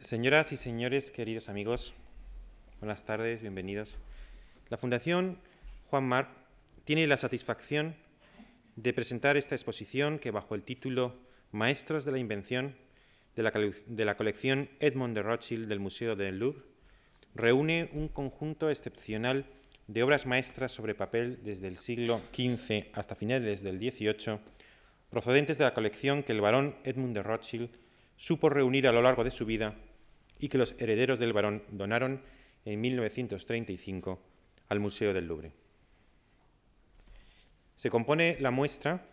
Señoras y señores, queridos amigos, buenas tardes, bienvenidos. La Fundación Juan Marc tiene la satisfacción de presentar esta exposición que bajo el título Maestros de la Invención de la, colección Edmond de Rothschild del Museo del Louvre reúne un conjunto excepcional de obras maestras sobre papel desde el siglo XV hasta finales del XVIII, procedentes de la colección que el barón Edmund de Rothschild supo reunir a lo largo de su vida y que los herederos del barón donaron en 1935 al Museo del Louvre. Se compone la muestra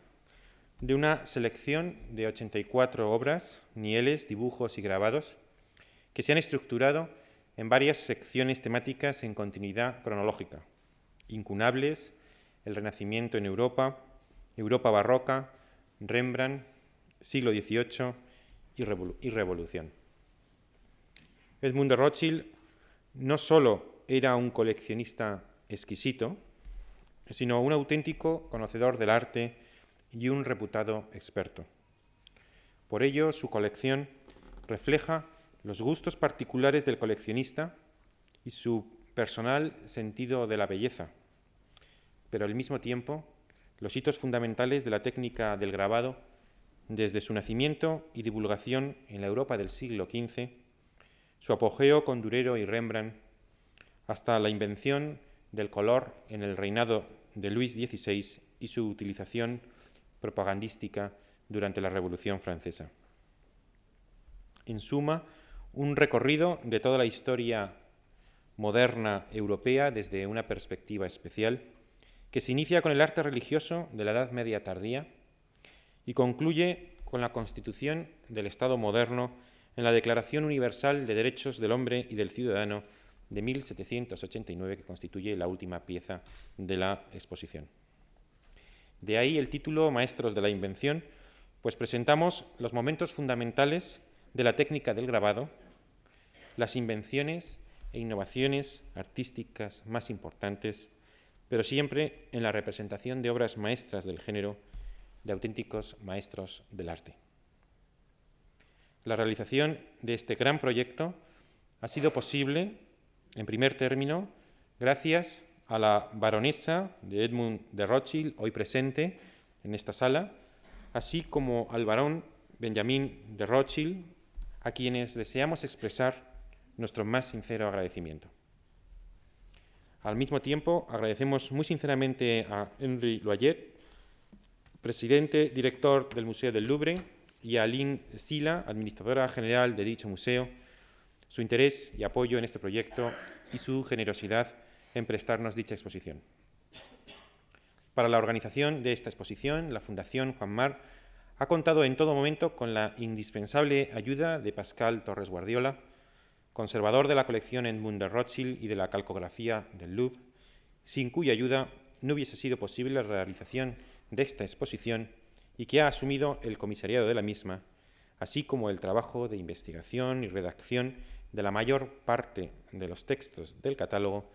de una selección de 84 obras, nieles, dibujos y grabados que se han estructurado en varias secciones temáticas en continuidad cronológica. Incunables, el Renacimiento en Europa, Europa barroca, Rembrandt, siglo XVIII y, Revolución. Edmund de Rothschild no solo era un coleccionista exquisito, sino un auténtico conocedor del arte y un reputado experto. Por ello, su colección refleja los gustos particulares del coleccionista y su personal sentido de la belleza, pero al mismo tiempo los hitos fundamentales de la técnica del grabado desde su nacimiento y divulgación en la Europa del siglo XV, su apogeo con Durero y Rembrandt, hasta la invención del color en el reinado de Luis XVI y su utilización propagandística durante la Revolución Francesa. En suma, un recorrido de toda la historia moderna europea desde una perspectiva especial, que se inicia con el arte religioso de la Edad Media tardía y concluye con la constitución del Estado moderno en la Declaración Universal de Derechos del Hombre y del Ciudadano de 1789, que constituye la última pieza de la exposición. De ahí el título Maestros de la Invención, pues presentamos los momentos fundamentales de la técnica del grabado, las invenciones e innovaciones artísticas más importantes, pero siempre en la representación de obras maestras del género, de auténticos maestros del arte. La realización de este gran proyecto ha sido posible, en primer término, gracias a la baronesa de Edmund de Rothschild, hoy presente en esta sala, así como al barón Benjamin de Rothschild, a quienes deseamos expresar nuestro más sincero agradecimiento. Al mismo tiempo, agradecemos muy sinceramente a Henri Loyer, presidente director del Museo del Louvre, y a Aline Sila, administradora general de dicho museo, su interés y apoyo en este proyecto y su generosidad en prestarnos dicha exposición. Para la organización de esta exposición, la Fundación Juan Mar ha contado en todo momento con la indispensable ayuda de Pascal Torres Guardiola, conservador de la colección Edmund de Rothschild y de la calcografía del Louvre, sin cuya ayuda no hubiese sido posible la realización de esta exposición y que ha asumido el comisariado de la misma, así como el trabajo de investigación y redacción de la mayor parte de los textos del catálogo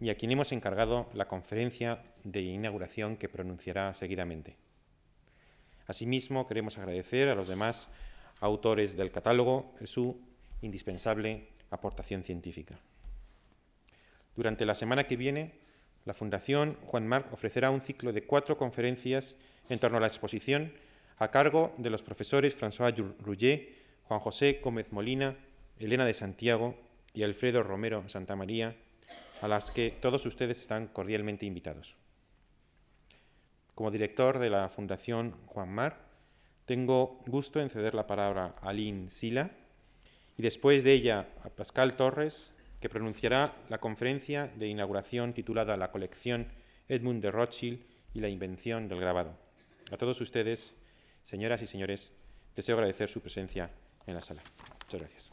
y a quien hemos encargado la conferencia de inauguración que pronunciará seguidamente. Asimismo, queremos agradecer a los demás autores del catálogo su indispensable aportación científica. Durante la semana que viene, la Fundación Juan Marc ofrecerá un ciclo de cuatro conferencias en torno a la exposición a cargo de los profesores François Rouget, Juan José Gómez Molina, Elena de Santiago y Alfredo Romero Santamaría, a las que todos ustedes están cordialmente invitados. Como director de la Fundación Juan Mar, tengo gusto en ceder la palabra a Aline Sila, y después de ella a Pascal Torres, que pronunciará la conferencia de inauguración titulada La colección Edmund de Rothschild y la invención del grabado. A todos ustedes, señoras y señores, deseo agradecer su presencia en la sala. Muchas gracias.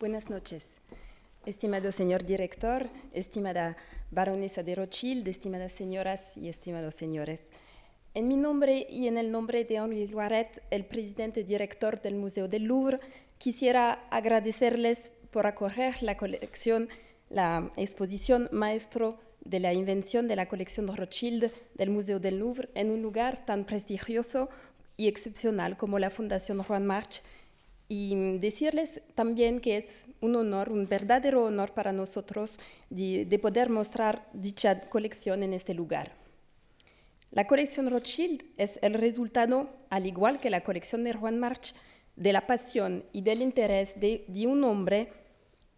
Buenas noches. Estimado señor director, estimada baronesa de Rothschild, estimadas señoras y estimados señores. En mi nombre y en el nombre de Henri Loiret, el presidente director del Museo del Louvre, quisiera agradecerles por acoger la colección la exposición Maestro de la invención de la colección Rothschild del Museo del Louvre en un lugar tan prestigioso y excepcional como la Fundación Juan March y decirles también que es un honor, un verdadero honor para nosotros de, poder mostrar dicha colección en este lugar. La colección Rothschild es el resultado, al igual que la colección de Juan March, de la pasión y del interés de, de un hombre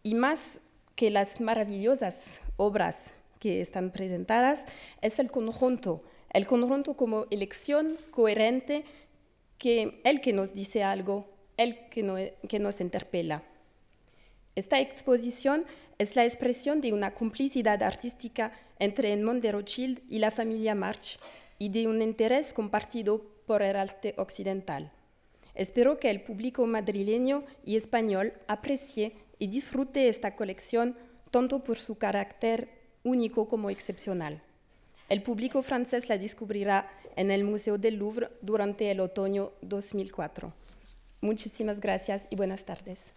y más que las maravillosas obras que están presentadas, es el conjunto, el conjunto como elección coherente que el que nos dice algo, el que, que nos interpela. Esta exposición es la expresión de una complicidad artística entre Edmond de Rothschild y la familia March y de un interés compartido por el arte occidental. Espero que el público madrileño y español aprecie y disfrute esta colección tanto por su carácter único como excepcional. El público francés la descubrirá en el Museo del Louvre durante el otoño 2004. Muchísimas gracias y buenas tardes.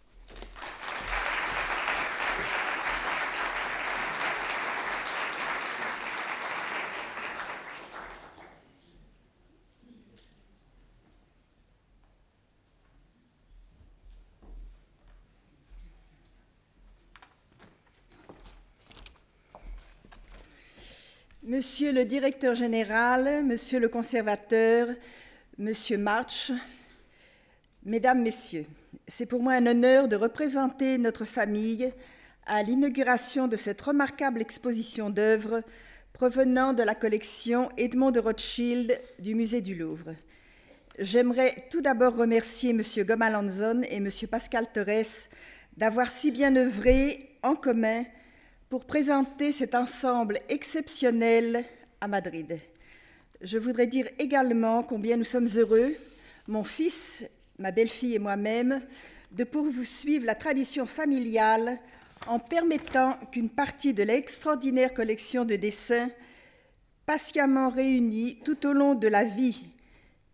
Monsieur le directeur général, Monsieur le conservateur, Monsieur March, Mesdames, Messieurs, c'est pour moi un honneur de représenter notre famille à l'inauguration de cette remarquable exposition d'œuvres provenant de la collection Edmond de Rothschild du Musée du Louvre. J'aimerais tout d'abord remercier M. Gomalanzon et M. Pascal Torres d'avoir si bien œuvré en commun pour présenter cet ensemble exceptionnel à Madrid. Je voudrais dire également combien nous sommes heureux, mon fils ma belle-fille et moi-même, de vous suivre la tradition familiale en permettant qu'une partie de l'extraordinaire collection de dessins patiemment réunis tout au long de la vie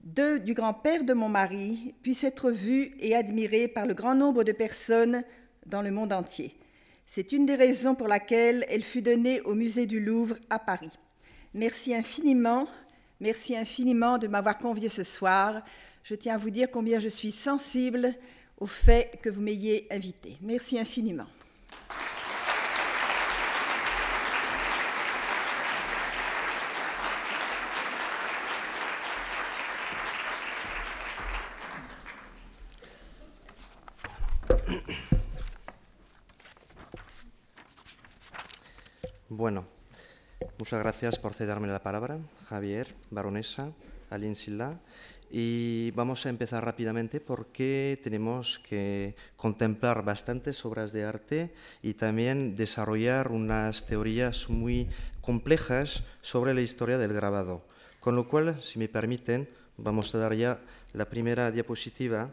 de, du grand-père de mon mari puisse être vue et admirée par le grand nombre de personnes dans le monde entier. C'est une des raisons pour laquelle elle fut donnée au musée du Louvre à Paris. Merci infiniment, merci infiniment de m'avoir convié ce soir je tiens à vous dire combien je suis sensible au fait que vous m'ayez invité. Merci infiniment. Bueno, muchas gracias por cederme la palabra, Javier, baronesa, Aline Silla. Y vamos a empezar rápidamente porque tenemos que contemplar bastantes obras de arte y también desarrollar unas teorías muy complejas sobre la historia del grabado. Con lo cual, si me permiten, vamos a dar ya la primera diapositiva.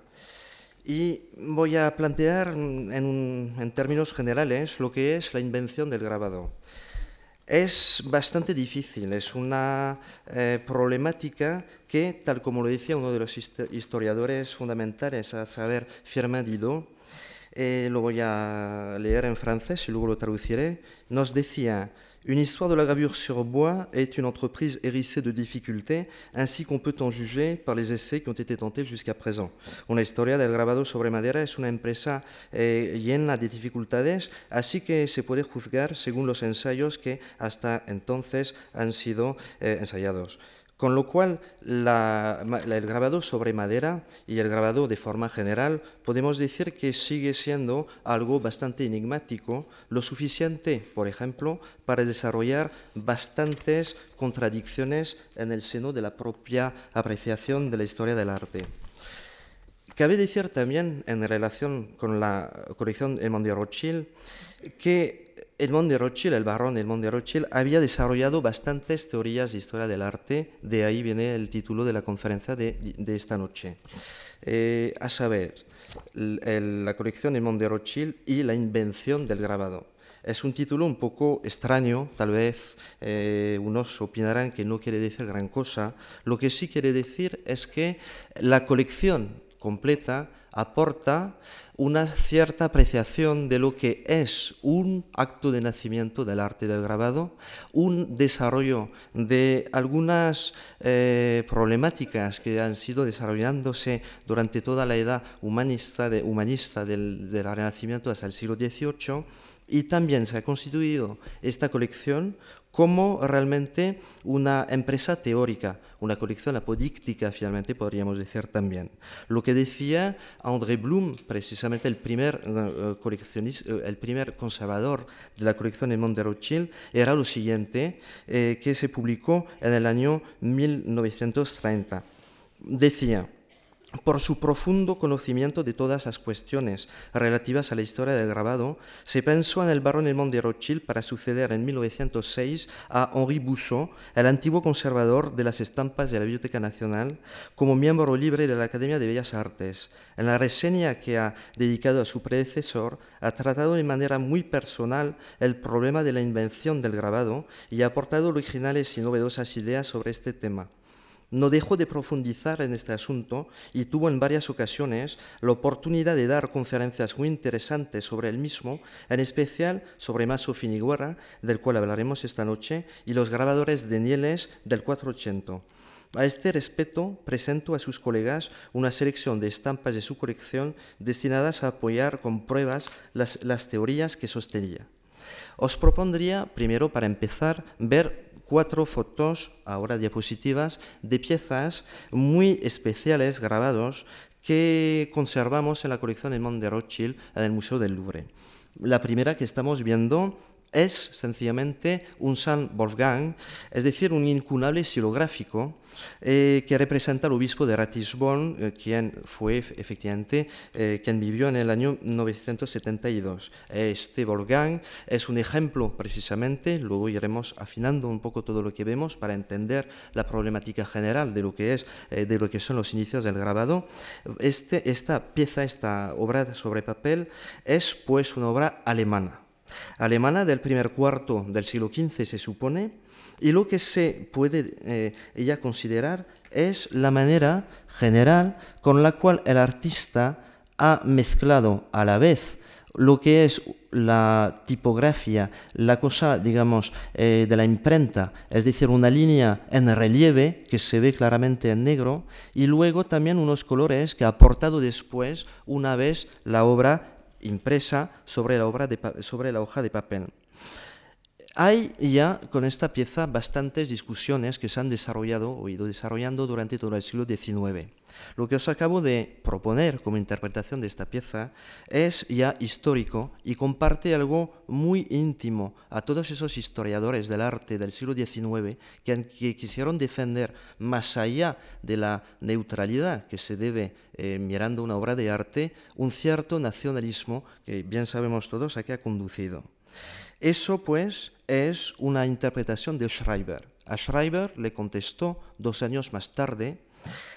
Y voy a plantear en, en términos generales lo que es la invención del grabado. Es bastante difícil, es una eh, problemática que, tal como lo decía uno de los historiadores fundamentales, a saber, Firmin Didot, eh, lo voy a leer en francés y luego lo traduciré, nos decía Une histoire de la gravure sur bois est une entreprise hérissée de difficultés, ainsi qu'on peut en juger par les essais qui ont été tentés jusqu'à présent. Una historia del grabado sobre madera es una empresa eh, llena de dificultades, así que se puede juzgar según los ensayos que hasta entonces han sido eh, ensayados. Con lo cual, el grabado sobre madera y el grabado de forma general podemos decir que sigue siendo algo bastante enigmático, lo suficiente, por ejemplo, para desarrollar bastantes contradicciones en el seno de la propia apreciación de la historia del arte. Cabe decir también, en relación con la colección de Rothschild, que Edmond de Rothschild, el barón Edmond de Rothschild, había desarrollado bastantes teorías de historia del arte, de ahí viene el título de la conferencia de, esta noche. Eh, a saber, la colección Edmond de Rothschild y la invención del grabado. Es un título un poco extraño, tal vez eh, unos opinarán que no quiere decir gran cosa. Lo que sí quiere decir es que la colección completa aporta una cierta apreciación de lo que es un acto de nacimiento del arte del grabado, un desarrollo de algunas eh, problemáticas que han sido desarrollándose durante toda la edad humanista, humanista del, del Renacimiento hasta el siglo XVIII, y también se ha constituido esta colección como realmente una empresa teórica, una colección apodíctica, finalmente podríamos decir también. Lo que decía André Blum, precisamente el primer, uh, coleccionista, uh, el primer conservador de la colección de Monde Rothschild, era lo siguiente, eh, que se publicó en el año 1930. Decía, por su profundo conocimiento de todas las cuestiones relativas a la historia del grabado, se pensó en el barón de Rothschild para suceder en 1906 a Henri Bouchot, el antiguo conservador de las estampas de la Biblioteca Nacional, como miembro libre de la Academia de Bellas Artes. En la reseña que ha dedicado a su predecesor, ha tratado de manera muy personal el problema de la invención del grabado y ha aportado originales y novedosas ideas sobre este tema no dejó de profundizar en este asunto y tuvo en varias ocasiones la oportunidad de dar conferencias muy interesantes sobre el mismo, en especial sobre Maso Finiguerra, del cual hablaremos esta noche, y los grabadores de Nieles del 480. A este respecto, presento a sus colegas una selección de estampas de su colección destinadas a apoyar con pruebas las, las teorías que sostenía. Os propondría, primero, para empezar, ver cuatro fotos, ahora diapositivas, de piezas muy especiales grabados que conservamos en la colección Edmond de Rothschild en el Museo del Louvre. La primera que estamos viendo es sencillamente un San Wolfgang, es decir, un incunable silográfico eh, que representa al obispo de Ratisbon, eh, quien fue efectivamente eh, quien vivió en el año 972. Este Wolfgang es un ejemplo precisamente, luego iremos afinando un poco todo lo que vemos para entender la problemática general de lo que es, de lo que son los inicios del grabado. Este, esta pieza, esta obra sobre papel, es pues una obra alemana alemana del primer cuarto del siglo XV se supone, y lo que se puede eh, ella considerar es la manera general con la cual el artista ha mezclado a la vez lo que es la tipografía, la cosa, digamos, eh, de la imprenta, es decir, una línea en relieve que se ve claramente en negro, y luego también unos colores que ha aportado después, una vez la obra impresa sobre la, obra de, sobre la hoja de papel. Hay ya con esta pieza bastantes discusiones que se han desarrollado o ido desarrollando durante todo el siglo XIX. Lo que os acabo de proponer como interpretación de esta pieza es ya histórico y comparte algo muy íntimo a todos esos historiadores del arte del siglo XIX que, quisieron defender más allá de la neutralidad que se debe eh, mirando una obra de arte, un cierto nacionalismo que bien sabemos todos a qué ha conducido. Eso, pues, es una interpretación de Schreiber. A Schreiber le contestó dos años más tarde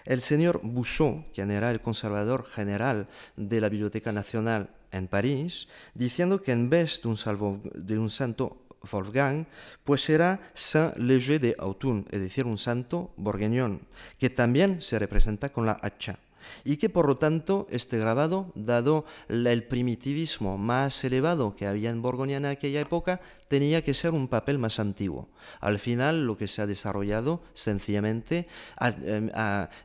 el señor Bouchot, quien era el conservador general de la Biblioteca Nacional en París, diciendo que en vez de un, santo Wolfgang, pues era Saint Léger de Autun, es decir, un santo borgueñón, que también se representa con la hacha y que por lo tanto este grabado, dado el primitivismo más elevado que había en Borgoña en aquella época, tenía que ser un papel más antiguo. Al final lo que se ha desarrollado sencillamente em,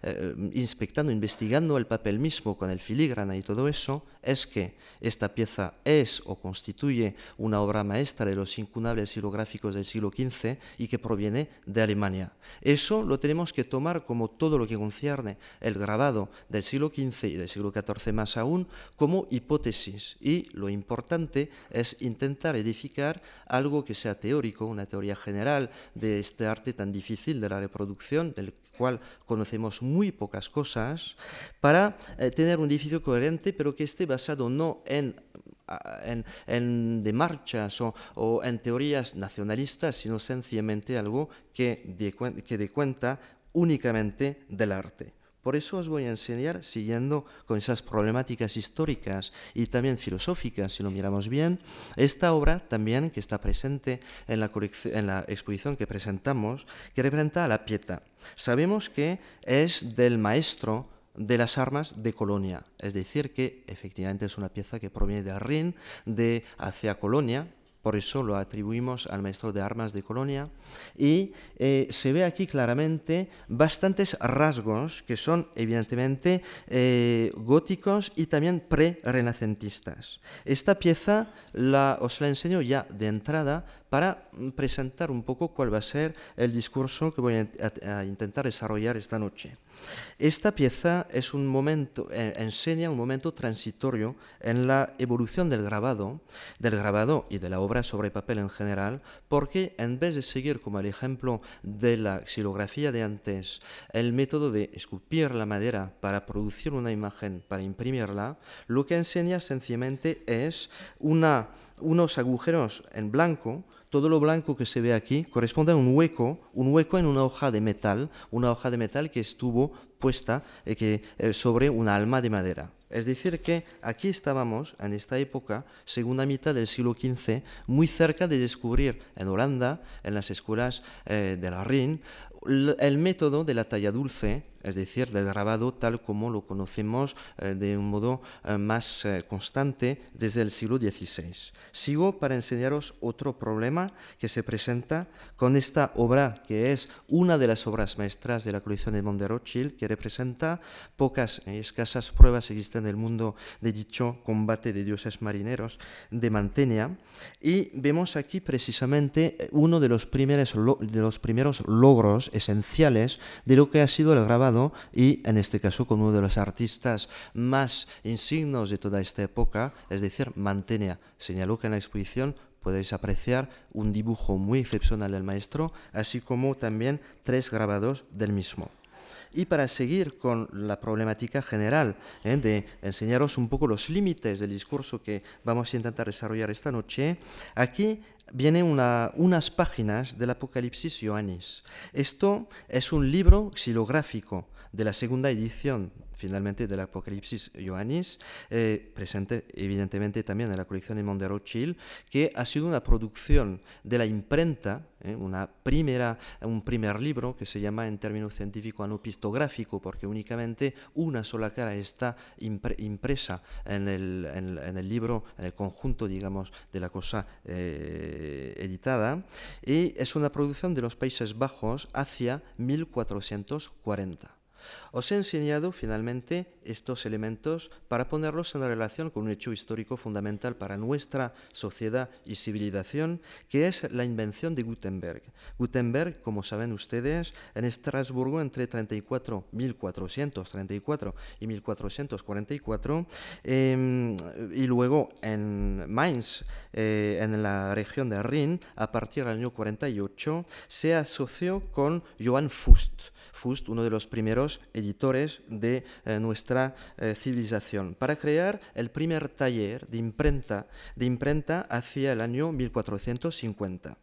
eh, inspectando, investigando el papel mismo con el filigrana y todo eso, es que esta pieza es o constituye una obra maestra de los incunables hilográficos del siglo XV y que proviene de Alemania. Eso lo tenemos que tomar como todo lo que concierne el grabado del siglo XV y del siglo XIV más aún como hipótesis. Y lo importante es intentar edificar algo que sea teórico, una teoría general de este arte tan difícil de la reproducción, del cual conocemos muy pocas cosas, para eh, tener un edificio coherente, pero que esté basado no en en, de marchas o, en teorías nacionalistas, sino sencillamente algo que que dé cuenta únicamente del arte. Por eso os voy a enseñar, siguiendo con esas problemáticas históricas y también filosóficas, si lo miramos bien, esta obra también que está presente en la, exposición que presentamos, que representa a la Pieta. Sabemos que es del maestro de las armas de Colonia. Es decir, que efectivamente es una pieza que proviene de Rin, de hacia Colonia, por eso lo atribuimos al maestro de armas de Colonia. Y eh, se ve aquí claramente bastantes rasgos que son evidentemente eh, góticos y también pre-renacentistas. Esta pieza la, os la enseño ya de entrada para presentar un poco cuál va a ser el discurso que voy a intentar desarrollar esta noche. Esta pieza eh, enseña un momento transitorio en la evolución del grabado, y de la obra sobre papel en general, porque en vez de seguir como el ejemplo de la xilografía de antes, el método de esculpir la madera para producir una imagen, para imprimirla, lo que enseña sencillamente es unos agujeros en blanco, todo lo blanco que se ve aquí corresponde a un hueco, un hueco en una hoja de metal, una hoja de metal que estuvo puesta eh, que, eh, sobre una alma de madera. Es decir, que aquí estábamos, en esta época, segunda mitad del siglo XV, muy cerca de descubrir en Holanda, en las escuelas eh, de la Rin, el método de la talla dulce, es decir, del grabado tal como lo conocemos de un modo más constante desde el siglo XVI. Sigo para enseñaros otro problema que se presenta con esta obra, que es una de las obras maestras de la colección de Monderochil, que representa pocas y escasas pruebas existen en el mundo de dicho combate de dioses marineros de Mantenea. Y vemos aquí precisamente uno de los primeros, de los primeros logros esenciales de lo que ha sido el grabado y en este caso con uno de los artistas más insignos de toda esta época, es decir, Mantenea. Señaló que en la exposición podéis apreciar un dibujo muy excepcional del maestro, así como también tres grabados del mismo. Y para seguir con la problemática general ¿eh? de enseñaros un poco los límites del discurso que vamos a intentar desarrollar esta noche, aquí vienen unas páginas del Apocalipsis Ioannis. Esto es un libro xilográfico de la segunda edición finalmente del Apocalipsis Ioannis, eh, presente evidentemente también en la colección de Mondero Chill, que ha sido una producción de la imprenta, eh, una primera, un primer libro que se llama en términos científicos anopistográfico, porque únicamente una sola cara está impresa en el, en, el, libro, en el conjunto, digamos, de la cosa eh, editada, y es una producción de los Países Bajos hacia 1440. Os he enseñado finalmente estos elementos para ponerlos en relación con un hecho histórico fundamental para nuestra sociedad y civilización, que es la invención de Gutenberg. Gutenberg, como saben ustedes, en Estrasburgo entre 34, 1434 y 1444, em, y luego en Mainz, eh, en la región de Rin, a partir del año 48, se asoció con Johann Fust. Fust, uno de los primeros editores de eh, nuestra eh, civilización, para crear el primer taller de imprenta, de imprenta hacia el año 1450.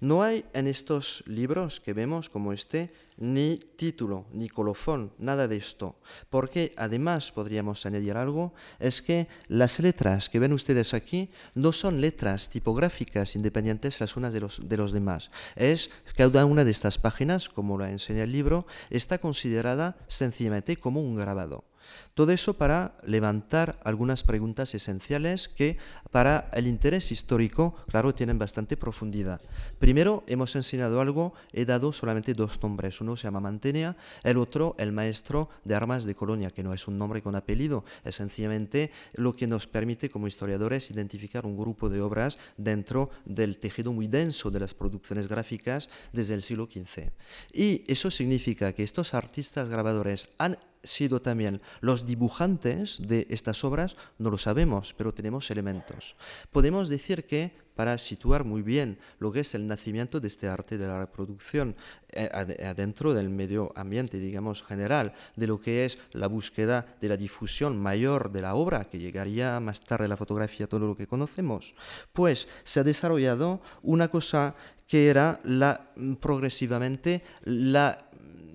No hay en estos libros que vemos como este ni título, ni colofón, nada de esto. Porque además podríamos añadir algo, es que las letras que ven ustedes aquí no son letras tipográficas independientes las unas de los, de los demás. Es cada una de estas páginas, como la enseña el libro, está considerada sencillamente como un grabado. Todo eso para levantar algunas preguntas esenciales que para el interés histórico, claro, tienen bastante profundidad. Primero, hemos enseñado algo, he dado solamente dos nombres. Uno se llama Mantenea, el otro el maestro de armas de Colonia, que no es un nombre con apellido, es sencillamente lo que nos permite como historiadores identificar un grupo de obras dentro del tejido muy denso de las producciones gráficas desde el siglo XV. Y eso significa que estos artistas grabadores han sido también los dibujantes de estas obras, no lo sabemos, pero tenemos elementos. Podemos decir que, para situar muy bien lo que es el nacimiento de este arte de la reproducción eh, adentro del medio ambiente, digamos, general, de lo que es la búsqueda de la difusión mayor de la obra, que llegaría más tarde la fotografía, todo lo que conocemos, pues se ha desarrollado una cosa que era la, progresivamente la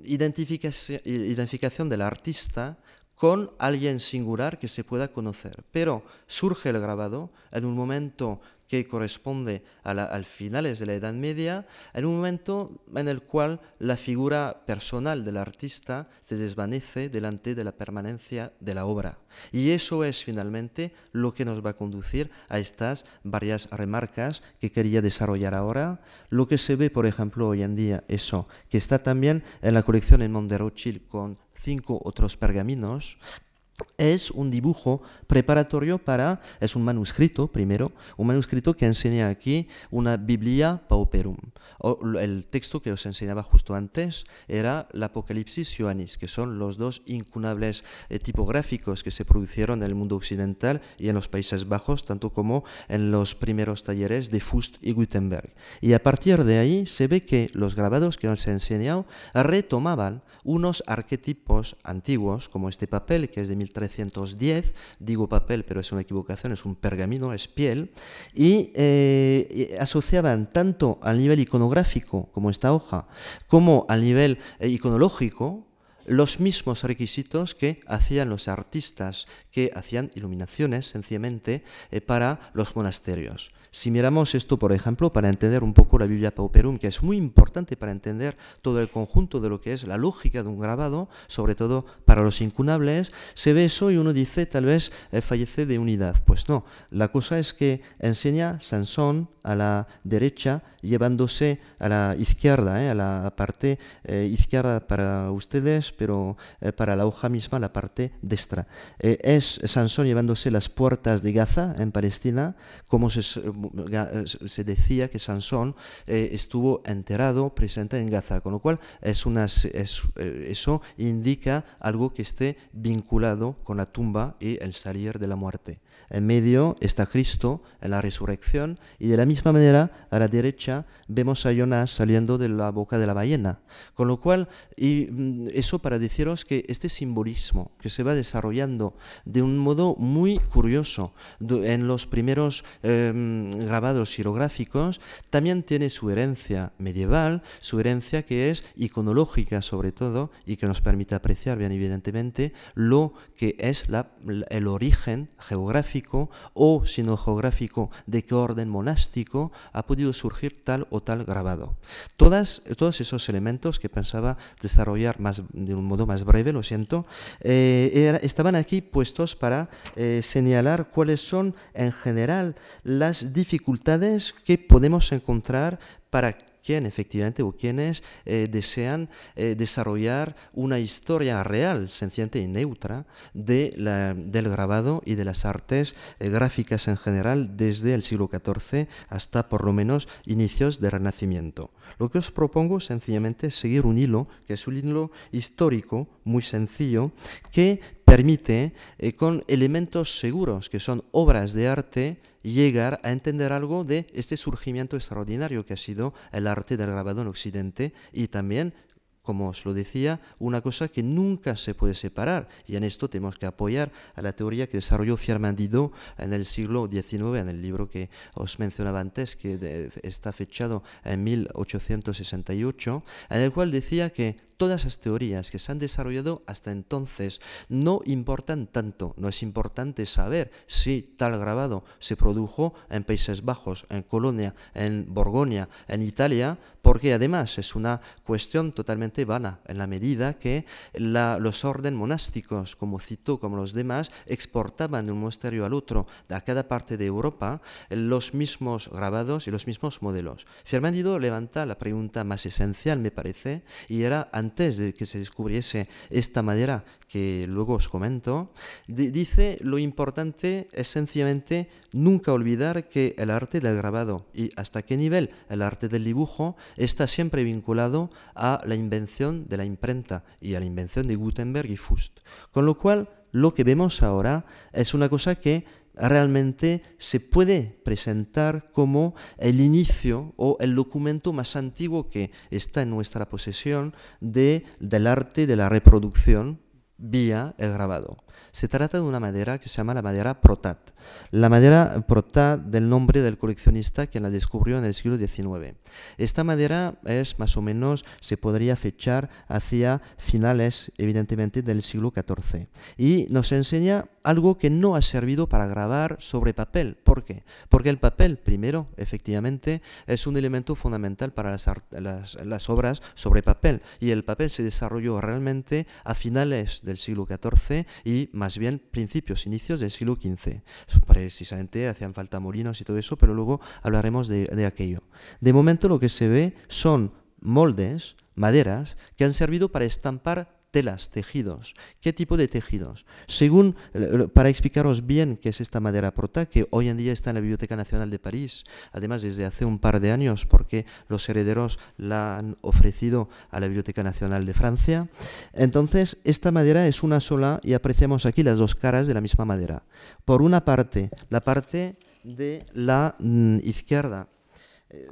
identificación del artista con alguien singular que se pueda conocer. Pero surge el grabado en un momento que corresponde a, la, al finales de la Edad Media, en un momento en el cual la figura personal del artista se desvanece delante de la permanencia de la obra. Y eso es finalmente lo que nos va a conducir a estas varias remarcas que quería desarrollar ahora. Lo que se ve, por ejemplo, hoy en día, eso, que está también en la colección en Monterochil con cinco otros pergaminos, es un dibujo preparatorio para, es un manuscrito primero, un manuscrito que enseña aquí una Biblia Pauperum. O, el texto que os enseñaba justo antes era el Apocalipsis Ioannis, que son los dos incunables eh, tipográficos que se produjeron en el mundo occidental y en los Países Bajos, tanto como en los primeros talleres de Fust y Gutenberg. Y a partir de ahí se ve que los grabados que os he enseñado retomaban unos arquetipos antiguos, como este papel que es de 1310, digo papel, pero es una equivocación, es un pergamino, es piel, y, eh, asociaban tanto al nivel iconográfico, como esta hoja, como al nivel eh, iconológico, los mismos requisitos que hacían los artistas que hacían iluminaciones sencillamente eh, para los monasterios. Si miramos esto, por ejemplo, para entender un poco la Biblia Pauperum, que es muy importante para entender todo el conjunto de lo que es la lógica de un grabado, sobre todo para los incunables, se ve eso y uno dice, tal vez eh, fallece de unidad. Pues no, la cosa es que enseña Sansón a la derecha, llevándose a la izquierda, eh, a la parte eh, izquierda para ustedes, pero para la hoja misma la parte destra. es Sansón llevándose las puertas de Gaza en Palestina, como se se decía que Sansón eh, estuvo enterrado presente en Gaza, con lo cual es una, eh, eso indica algo que esté vinculado con la tumba y el salir de la muerte. En medio está Cristo en la resurrección y de la misma manera a la derecha vemos a Jonás saliendo de la boca de la ballena. Con lo cual, y mm, eso para deciros que este simbolismo que se va desarrollando de un modo muy curioso en los primeros em, grabados hierográficos también tiene su herencia medieval, su herencia que es iconológica sobre todo y que nos permite apreciar bien evidentemente lo que es el origen geográfico o sino geográfico de qué orden monástico ha podido surgir tal o tal grabado. Todas, todos esos elementos que pensaba desarrollar más, de un modo más breve, lo siento, eh, estaban aquí puestos para eh, señalar cuáles son en general las dificultades que podemos encontrar para quien efectivamente o quienes eh, desean eh, desarrollar una historia real, sencillamente y neutra de del grabado y de las artes eh, gráficas en general desde el siglo XIV hasta por lo menos inicios del Renacimiento. Lo que os propongo sencillamente es seguir un hilo, que es un hilo histórico muy sencillo, que permite con elementos seguros, que son obras de arte, llegar a entender algo de este surgimiento extraordinario que ha sido el arte del grabado en Occidente y también como os lo decía, una cosa que nunca se puede separar. Y en esto tenemos que apoyar a la teoría que desarrolló Firmin Didot en el siglo XIX, en el libro que os mencionaba antes, que está fechado en 1868, en el cual decía que todas las teorías que se han desarrollado hasta entonces no importan tanto. No es importante saber si tal grabado se produjo en Países Bajos, en Colonia, en Borgoña, en Italia, porque además es una cuestión totalmente vana, en la medida que los órdenes monásticos, como citó, como los demás, exportaban de un monasterio al otro, a cada parte de Europa, los mismos grabados y los mismos modelos. Fermandido levanta la pregunta más esencial, me parece, y era antes de que se descubriese esta madera que luego os comento, dice lo importante es sencillamente nunca olvidar que el arte del grabado y hasta qué nivel el arte del dibujo está siempre vinculado a la invención de la imprenta y a la invención de Gutenberg y Fust. Con lo cual, lo que vemos ahora es una cosa que realmente se puede presentar como el inicio o el documento más antiguo que está en nuestra posesión de, del arte de la reproducción vía el grabado. Se trata de una madera que se llama la madera Protat. La madera Protat del nombre del coleccionista que la descubrió en el siglo XIX. Esta madera es más o menos, se podría fechar hacia finales, evidentemente, del siglo XIV. Y nos enseña algo que no ha servido para grabar sobre papel. ¿Por qué? Porque el papel, primero, efectivamente, es un elemento fundamental para las, obras sobre papel. Y el papel se desarrolló realmente a finales del siglo XIV más bien principios, inicios del siglo XV. Precisamente hacían falta molinos y todo eso, pero luego hablaremos de, de aquello. De momento lo que se ve son moldes, maderas, que han servido para estampar telas, tejidos. ¿Qué tipo de tejidos? Según, eh, para explicaros bien qué es esta madera prota, que hoy en día está en la Biblioteca Nacional de París, además desde hace un par de años, porque los herederos la han ofrecido a la Biblioteca Nacional de Francia. Entonces, esta madera es una sola y apreciamos aquí las dos caras de la misma madera. Por una parte, la parte de la mm, izquierda. Eh,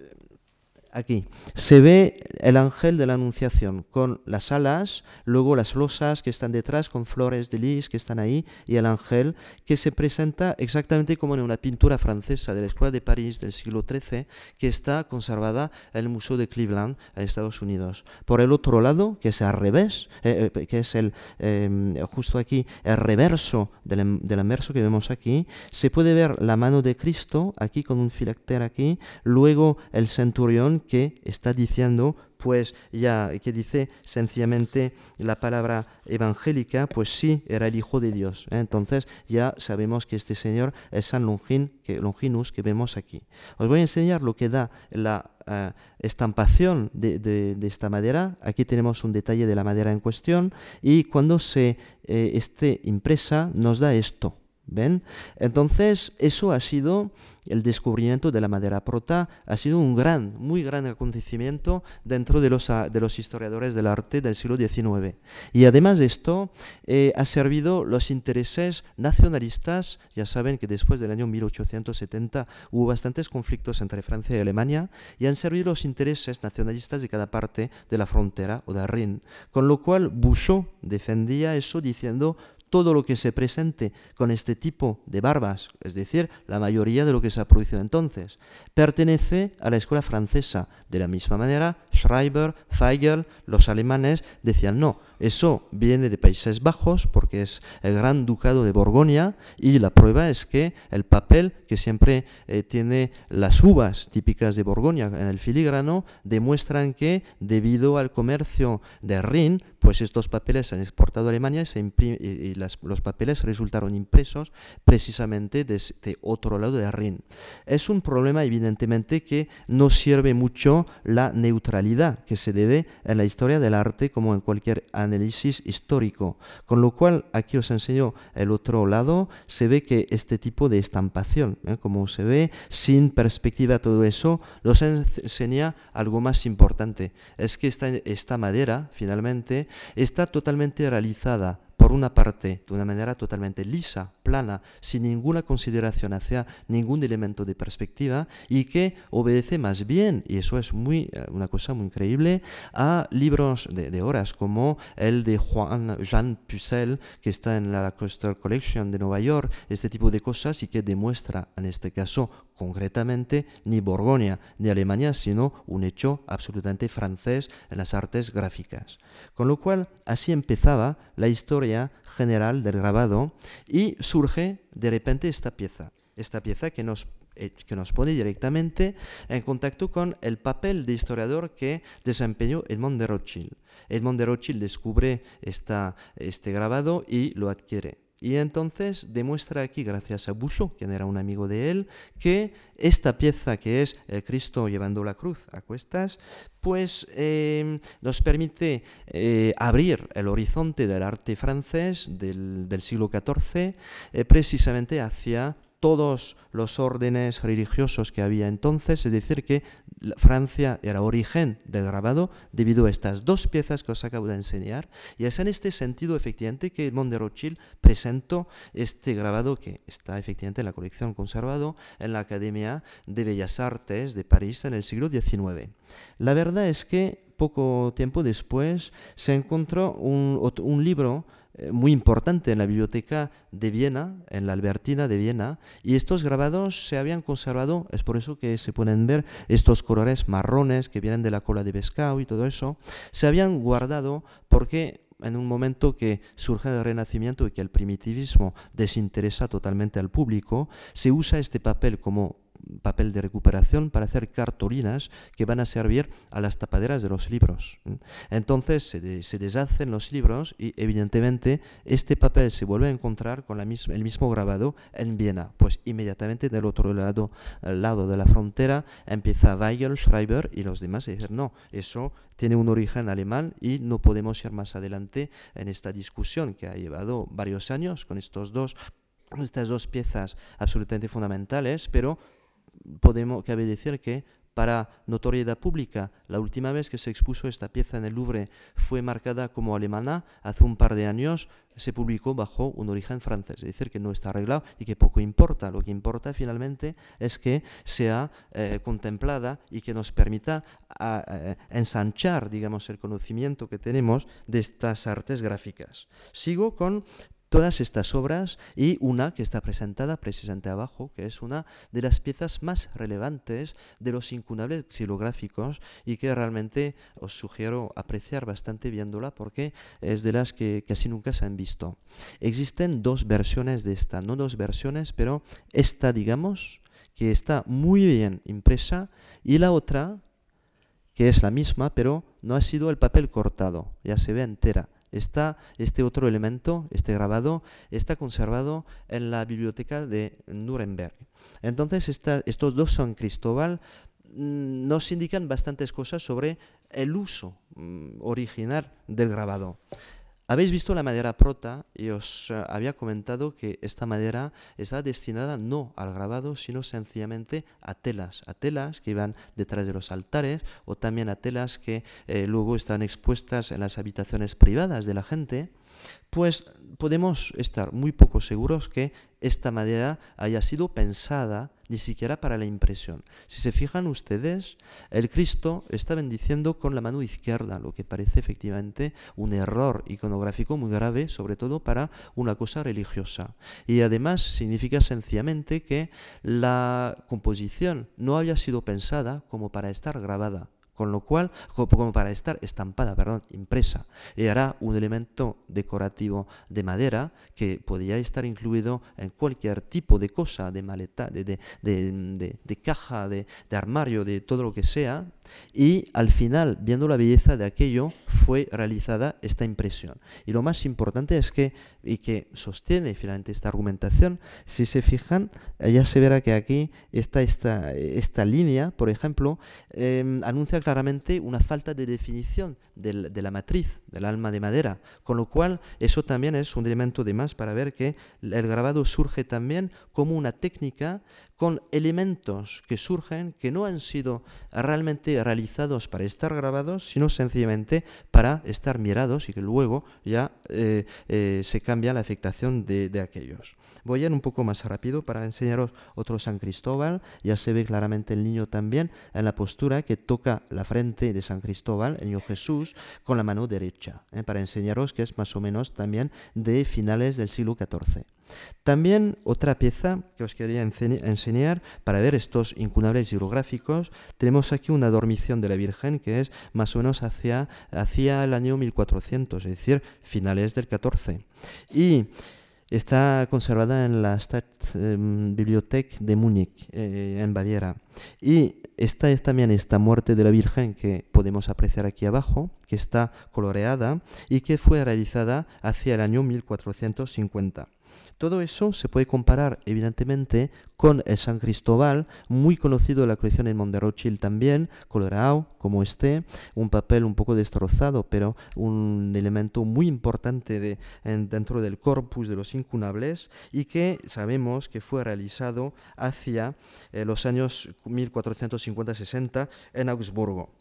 aquí, se ve el ángel de la Anunciación con las alas, luego las losas que están detrás con flores de lis que están ahí y el ángel que se presenta exactamente como en una pintura francesa de la Escuela de París del siglo XIII que está conservada en el Museo de Cleveland en Estados Unidos. Por el otro lado, que es al revés, eh, eh, que es el em, justo aquí el reverso del, del anverso que vemos aquí, se puede ver la mano de Cristo aquí con un filacter aquí, luego el centurión que está diciendo, pues ya que dice sencillamente la palabra evangélica, pues sí, era el Hijo de Dios. ¿eh? Entonces ya sabemos que este Señor es San Longin, que, Longinus que vemos aquí. Os voy a enseñar lo que da la eh, estampación de, esta madera. Aquí tenemos un detalle de la madera en cuestión y cuando se eh, esté impresa nos da esto. ¿Ven? Entonces, eso ha sido el descubrimiento de la madera prota, ha sido un gran, muy gran acontecimiento dentro de los, de los historiadores del arte del siglo XIX. Y además de esto, eh, ha servido los intereses nacionalistas, ya saben que después del año 1870 hubo bastantes conflictos entre Francia y Alemania, y han servido los intereses nacionalistas de cada parte de la frontera o del Rin, con lo cual Bouchot defendía eso diciendo todo lo que se presente con este tipo de barbas, es decir, la mayoría de lo que se ha producido entonces, pertenece a la escuela francesa. De la misma manera, Schreiber, Feigl, los alemanes decían no, eso viene de Países Bajos porque es el Gran Ducado de Borgoña y la prueba es que el papel que siempre eh, tiene las uvas típicas de Borgoña en el filigrano demuestran que debido al comercio de Rin, pues estos papeles se han exportado a Alemania y, los papeles resultaron impresos precisamente desde este otro lado de Rin. Es un problema evidentemente que no sirve mucho la neutralidad que se debe en la historia del arte como en cualquier análisis histórico. Con lo cual, aquí os enseño el otro lado, se ve que este tipo de estampación, ¿eh? como se ve, sin perspectiva todo eso, nos enseña algo más importante. Es que esta, esta madera, finalmente, está totalmente realizada por una parte, de una manera totalmente lisa, plana, sin ninguna consideración hacia ningún elemento de perspectiva y que obedece más bien, y eso es muy, eh, una cosa muy increíble, a libros de, horas como el de Juan Jean Pucel, que está en la Cluster Collection de Nueva York, este tipo de cosas y que demuestra en este caso concretamente ni Borgoña ni Alemania, sino un hecho absolutamente francés en las artes gráficas. Con lo cual, así empezaba la historia general del grabado y surge de repente esta pieza, esta pieza que nos eh, que nos pone directamente en contacto con el papel de historiador que desempeñó Edmond de Rothschild. Edmond de Rothschild descubre esta, este grabado y lo adquiere. Y entonces demuestra aquí, gracias a Bouchot, quien era un amigo de él, que esta pieza que es el Cristo llevando la cruz a cuestas, pues em, nos permite eh, abrir el horizonte del arte francés del, siglo XIV eh, precisamente hacia todos los órdenes religiosos que había entonces, es decir, que Francia era origen del grabado debido a estas dos piezas que os acabo de enseñar, y es en este sentido efectivamente que Edmond de Rothschild presentó este grabado que está efectivamente en la colección conservado en la Academia de Bellas Artes de París en el siglo XIX. La verdad es que poco tiempo después se encontró un, un libro muy importante en la biblioteca de Viena, en la Albertina de Viena, y estos grabados se habían conservado, es por eso que se pueden ver estos colores marrones que vienen de la cola de pescado y todo eso, se habían guardado porque en un momento que surge el Renacimiento y que el primitivismo desinteresa totalmente al público, se usa este papel como papel de recuperación para hacer cartulinas que van a servir a las tapaderas de los libros. Entonces se, deshacen los libros y evidentemente este papel se vuelve a encontrar con la el mismo grabado en Viena. Pues inmediatamente del otro lado, al lado de la frontera empieza Weigel, Schreiber y los demás a decir no, eso tiene un origen alemán y no podemos ir más adelante en esta discusión que ha llevado varios años con estos dos estas dos piezas absolutamente fundamentales, pero podemos, cabe decir que para notoriedad pública, la última vez que se expuso esta pieza en el Louvre fue marcada como alemana, hace un par de años se publicó bajo un origen francés, es decir, que no está arreglado y que poco importa. Lo que importa finalmente es que sea eh, contemplada y que nos permita eh, ensanchar, digamos, el conocimiento que tenemos de estas artes gráficas. Sigo con todas estas obras y una que está presentada precisamente abajo, que es una de las piezas más relevantes de los incunables xilográficos y que realmente os sugiero apreciar bastante viéndola porque es de las que casi nunca se han visto. Existen dos versiones de esta, no dos versiones, pero esta, digamos, que está muy bien impresa y la otra que es la misma, pero no ha sido el papel cortado, ya se ve entera está este otro elemento, este grabado, está conservado en la biblioteca de Nuremberg. Entonces, estos dos San Cristóbal mm, nos indican bastantes cosas sobre el uso mm, original del grabado. Habéis visto la madera prota y os eh, había comentado que esta madera está destinada no al grabado, sino sencillamente a telas, a telas que van detrás de los altares o también a telas que eh, luego están expuestas en las habitaciones privadas de la gente pues podemos estar muy poco seguros que esta madera haya sido pensada ni siquiera para la impresión. Si se fijan ustedes, el Cristo está bendiciendo con la mano izquierda, lo que parece efectivamente un error iconográfico muy grave, sobre todo para una cosa religiosa. Y además significa sencillamente que la composición no había sido pensada como para estar grabada con lo cual, como para estar estampada, perdón, impresa, era un elemento decorativo de madera que podía estar incluido en cualquier tipo de cosa, de maleta, de, de, de, caja, de, armario, de todo lo que sea, y al final, viendo la belleza de aquello, fue realizada esta impresión. Y lo más importante es que, y que sostiene finalmente esta argumentación, si se fijan, ya se verá que aquí está esta, esta línea, por ejemplo, eh, anuncia claramente una falta de definición de la matriz, del alma de madera, con lo cual eso también es un elemento de más para ver que el grabado surge también como una técnica con elementos que surgen que no han sido realmente realizados para estar grabados, sino sencillamente para estar mirados y que luego ya eh, eh, se cambia la afectación de, de, aquellos. Voy a ir un poco más rápido para enseñaros otro San Cristóbal. Ya se ve claramente el niño también en la postura que toca la frente de San Cristóbal, el niño Jesús, con la mano derecha, ¿eh? para enseñaros que es más o menos también de finales del siglo XIV. También otra pieza que os quería enseñar para ver estos incunables hierográficos, tenemos aquí una dormición de la Virgen que es más o menos hacia, hacia el año 1400, es decir, finales del 14. Y está conservada en la Stadtbibliothek de Múnich, eh, en Baviera. Y esta es también esta muerte de la Virgen que podemos apreciar aquí abajo, que está coloreada y que fue realizada hacia el año 1450. Todo eso se puede comparar evidentemente con el San Cristóbal, muy conocido en la colección en Monterochil también, colorado como este, un papel un poco destrozado, pero un elemento muy importante de, dentro del corpus de los incunables y que sabemos que fue realizado hacia eh, los años 1450-60 en Augsburgo.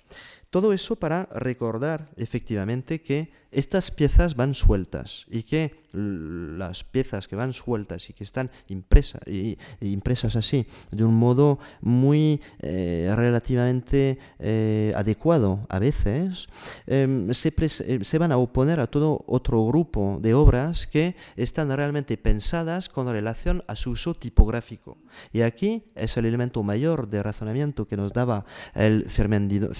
Todo eso para recordar efectivamente que estas piezas van sueltas y que las piezas que van sueltas y que están impresas, y, impresas así, de un modo muy eh, relativamente eh, adecuado a veces, em, se, eh, se, van a oponer a todo otro grupo de obras que están realmente pensadas con relación a su uso tipográfico. Y aquí es el elemento mayor de razonamiento que nos daba el Firmendido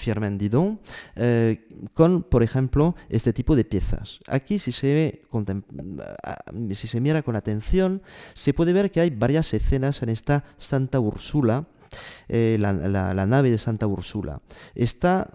eh, con, por ejemplo, este tipo de piezas. Aquí, si se, ve, si se mira con atención, se puede ver que hay varias escenas en esta Santa Úrsula, eh, la, la, nave de Santa Úrsula. Esta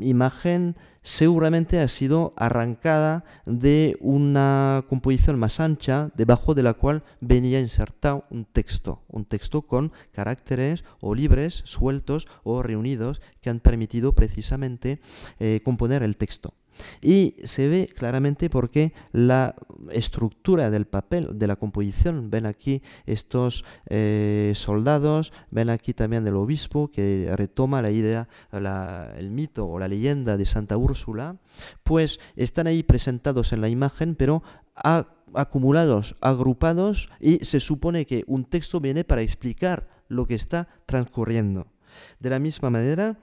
imagen seguramente ha sido arrancada de una composición más ancha, debajo de la cual venía insertado un texto, un texto con caracteres o libres, sueltos o reunidos, que han permitido precisamente eh, componer el texto. Y se ve claramente porque la estructura del papel, de la composición, ven aquí estos eh, soldados, ven aquí también el obispo que retoma la idea, el mito o la leyenda de Santa Úrsula, pues están ahí presentados en la imagen, pero acumulados, agrupados, y se supone que un texto viene para explicar lo que está transcurriendo. De la misma manera,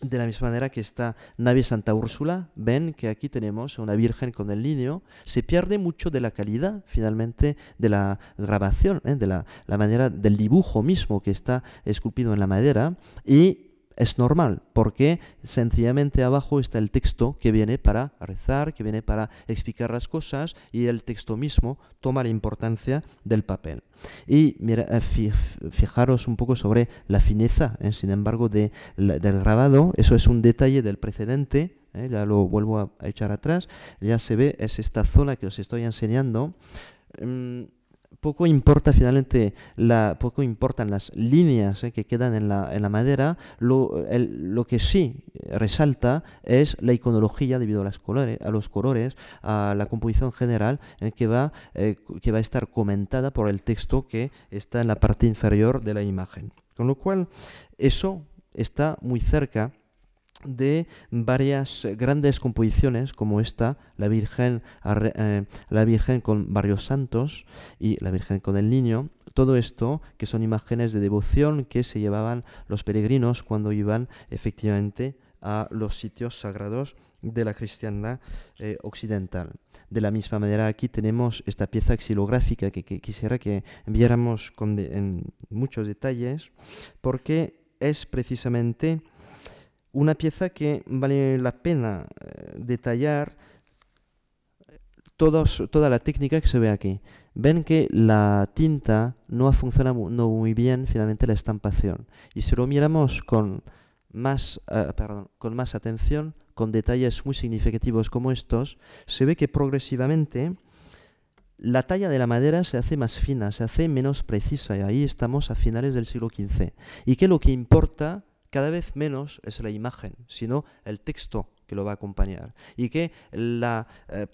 de la misma manera que esta nave Santa Úrsula, ven que aquí tenemos a una Virgen con el niño, se pierde mucho de la calidad finalmente de la grabación, ¿eh? de la, la manera del dibujo mismo que está esculpido en la madera y es normal, porque sencillamente abajo está el texto que viene para rezar, que viene para explicar las cosas y el texto mismo toma la importancia del papel. Y mira, eh, fijaros un poco sobre la fineza, eh, sin embargo, de, del grabado, eso es un detalle del precedente, eh, ya lo vuelvo a, echar atrás, ya se ve, es esta zona que os estoy enseñando. Mm, poco importa finalmente la, poco importan las líneas eh, que quedan en la, madera, lo, lo, que sí resalta es la iconología debido a, las colores, a los colores, a la composición general eh, que, va, eh, que va a estar comentada por el texto que está en la parte inferior de la imagen. Con lo cual, eso está muy cerca de varias grandes composiciones como esta, la Virgen, eh, la Virgen con varios santos y la Virgen con el niño. Todo esto que son imágenes de devoción que se llevaban los peregrinos cuando iban efectivamente a los sitios sagrados de la cristiandad eh, occidental. De la misma manera aquí tenemos esta pieza xilográfica que, quisiera que viéramos con en muchos detalles porque es precisamente una pieza que vale la pena eh, detallar toda la técnica que se ve aquí. Ven que la tinta no ha funcionado muy bien finalmente la estampación. Y si lo miramos con más, eh, con más atención, con detalles muy significativos como estos, se ve que progresivamente la talla de la madera se hace más fina, se hace menos precisa, y ahí estamos a finales del siglo XV. Y que lo que importa cada vez menos es la imagen, sino el texto que lo va a acompañar. Y que eh, eh,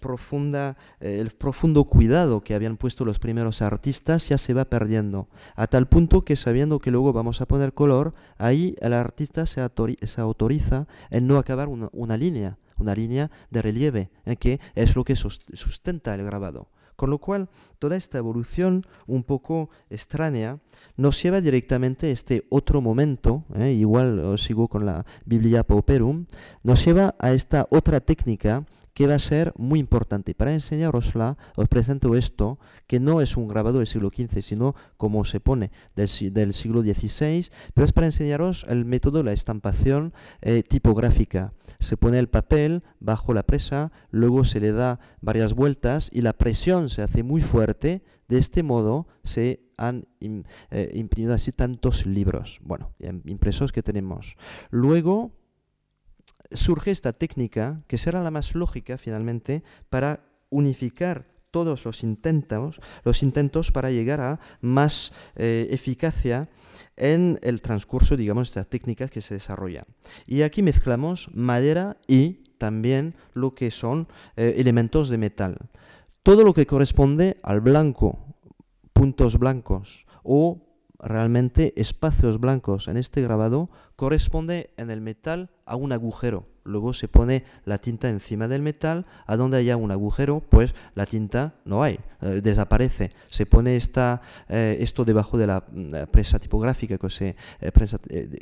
el profundo cuidado que habían puesto los primeros artistas ya se va perdiendo, a tal punto que sabiendo que luego vamos a poner color, ahí el artista se, autoriza en no acabar una, línea, una línea de relieve, eh, que es lo que sustenta el grabado. Con lo cual, toda esta evolución un poco extraña nos lleva directamente a este otro momento, ¿eh? igual sigo con la Biblia Pauperum, nos lleva a esta otra técnica que va a ser muy importante. Para enseñarosla, os presento esto, que no es un grabado del siglo XV, sino como se pone del, siglo XVI, pero es para enseñaros el método de la estampación eh, tipográfica. Se pone el papel bajo la presa, luego se le da varias vueltas y la presión se hace muy fuerte. De este modo se han eh, imprimido así tantos libros, bueno, impresos que tenemos. Luego surge esta técnica, que será la más lógica finalmente, para unificar todos los intentos, los intentos para llegar a más eh, eficacia en el transcurso, digamos, de esta técnica que se desarrolla. Y aquí mezclamos madera y también lo que son eh, elementos de metal. Todo lo que corresponde al blanco, puntos blancos o realmente espacios blancos en este grabado corresponde en el metal a un agujero. Luego se pone la tinta encima del metal, a donde haya un agujero, pues la tinta no hay, eh, desaparece. Se pone esta, eh, esto debajo de la mm, presa tipográfica que os, eh,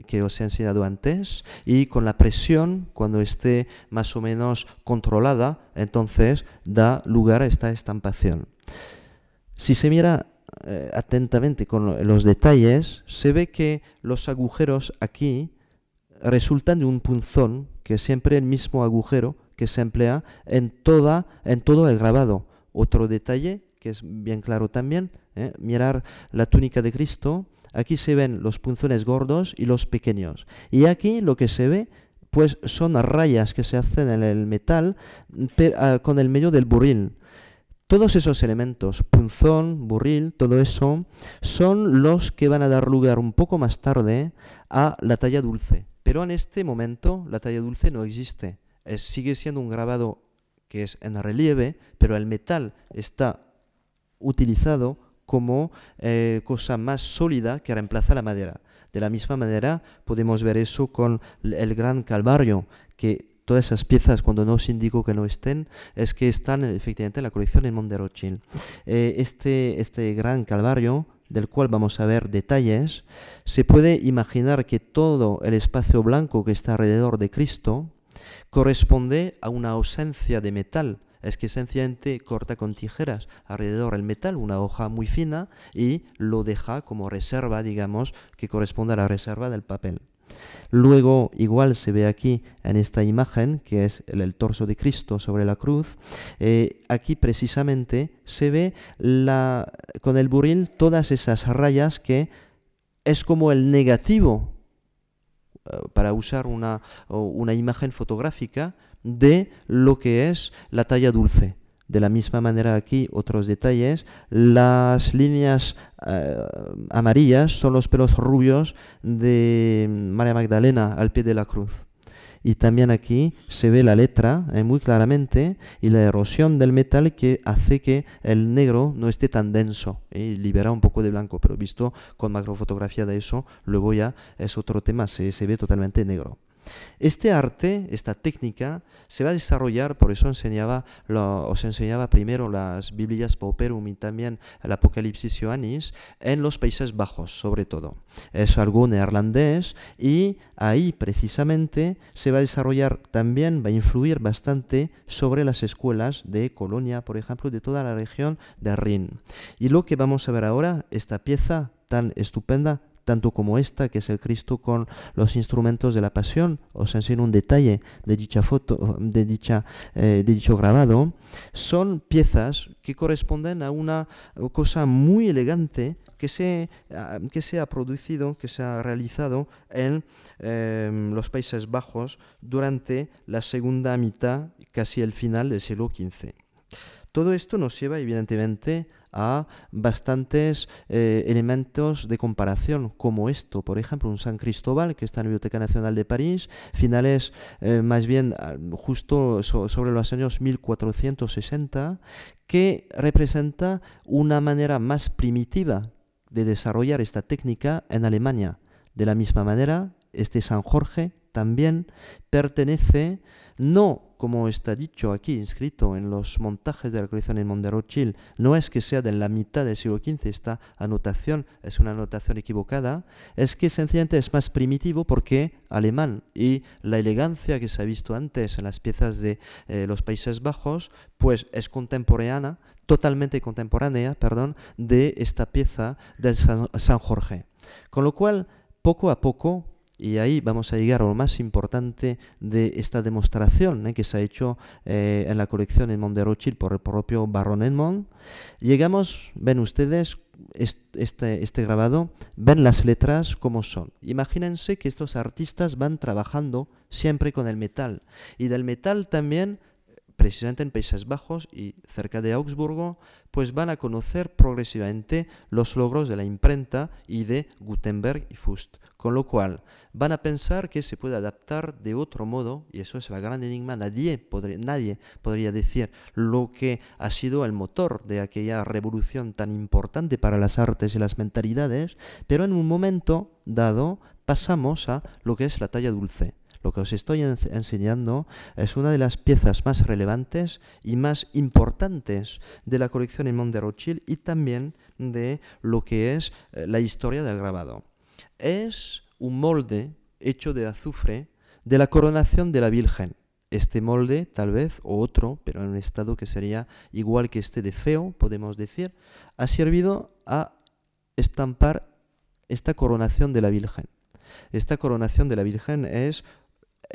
que os he enseñado antes y con la presión, cuando esté más o menos controlada, entonces da lugar a esta estampación. Si se mira eh, atentamente con los detalles, se ve que los agujeros aquí resultan de un punzón, que es siempre el mismo agujero que se emplea en, toda, en todo el grabado. Otro detalle que es bien claro también, ¿eh? mirar la túnica de Cristo, aquí se ven los punzones gordos y los pequeños. Y aquí lo que se ve pues son rayas que se hacen en el metal ah, con el medio del buril. Todos esos elementos, punzón, burril, todo eso, son los que van a dar lugar un poco más tarde a la talla dulce. Pero en este momento la talla dulce no existe. sigue siendo un grabado que es en relieve, pero el metal está utilizado como eh, cosa más sólida que reemplaza la madera. De la misma manera podemos ver eso con el gran calvario, que todas esas piezas, cuando no os indico que no estén, es que están efectivamente en la colección en Monterochil. Eh, este, este gran calvario, del cual vamos a ver detalles, se puede imaginar que todo el espacio blanco que está alrededor de Cristo corresponde a una ausencia de metal es que sencillamente corta con tijeras alrededor el metal, una hoja muy fina, y lo deja como reserva, digamos, que corresponde a la reserva del papel. Luego, igual se ve aquí en esta imagen, que es el, torso de Cristo sobre la cruz, eh, aquí precisamente se ve la, con el buril todas esas rayas que es como el negativo, eh, para usar una, una imagen fotográfica, de lo que es la talla dulce. De la misma manera aquí otros detalles, las líneas eh, amarillas son los pelos rubios de María Magdalena al pie de la cruz. Y también aquí se ve la letra eh, muy claramente y la erosión del metal que hace que el negro no esté tan denso y libera un poco de blanco. Pero visto con macrofotografía de eso, luego ya es otro tema, se ve totalmente negro. Este arte, esta técnica, se va a desarrollar, por eso enseñaba, os enseñaba primero las Biblias Pauperum y también el Apocalipsis Ioannis, en los Países Bajos, sobre todo. Es algo neerlandés y ahí precisamente se va a desarrollar también, va a influir bastante sobre las escuelas de Colonia, por ejemplo, de toda la región de Rin. Y lo que vamos a ver ahora, esta pieza tan estupenda, tanto como esta, que es el Cristo con los instrumentos de la pasión. Os enseño un detalle de dicha foto, de, dicha, eh, de dicho grabado. Son piezas que corresponden a una cosa muy elegante que se, que se ha producido, que se ha realizado en em, los Países Bajos durante la segunda mitad, casi el final del siglo XV. Todo esto nos lleva evidentemente a bastantes eh, elementos de comparación, como esto, por ejemplo, un San Cristóbal que está en la Biblioteca Nacional de París, finales eh, más bien ah, justo sobre los años 1460, que representa una manera más primitiva de desarrollar esta técnica en Alemania. De la misma manera, este San Jorge también pertenece no como está dicho aquí, inscrito en los montajes de la colección en Monderochil, no es que sea de la mitad del siglo XV, esta anotación es una anotación equivocada, es que sencillamente es más primitivo porque alemán y la elegancia que se ha visto antes en las piezas de eh, los Países Bajos, pues es contemporánea, totalmente contemporánea, perdón, de esta pieza del San Jorge. Con lo cual, poco a poco, y ahí vamos a llegar a lo más importante de esta demostración ¿eh? que se ha hecho eh, en la colección en Monderochil por el propio Baron Edmond. Llegamos, ven ustedes, este, este grabado, ven las letras como son. Imagínense que estos artistas van trabajando siempre con el metal. Y del metal también precisamente en Países Bajos y cerca de Augsburgo, pues van a conocer progresivamente los logros de la imprenta y de Gutenberg y Fust. Con lo cual, van a pensar que se puede adaptar de otro modo, y eso es el gran enigma, nadie podría, nadie podría decir lo que ha sido el motor de aquella revolución tan importante para las artes y las mentalidades, pero en un momento dado pasamos a lo que es la talla dulce lo que os estoy enseñando es una de las piezas más relevantes y más importantes de la colección en de Rothschild y también de lo que es eh, la historia del grabado. Es un molde hecho de azufre de la coronación de la Virgen. Este molde, tal vez, o otro, pero en un estado que sería igual que este de feo, podemos decir, ha servido a estampar esta coronación de la Virgen. esta coronación de la Virgen es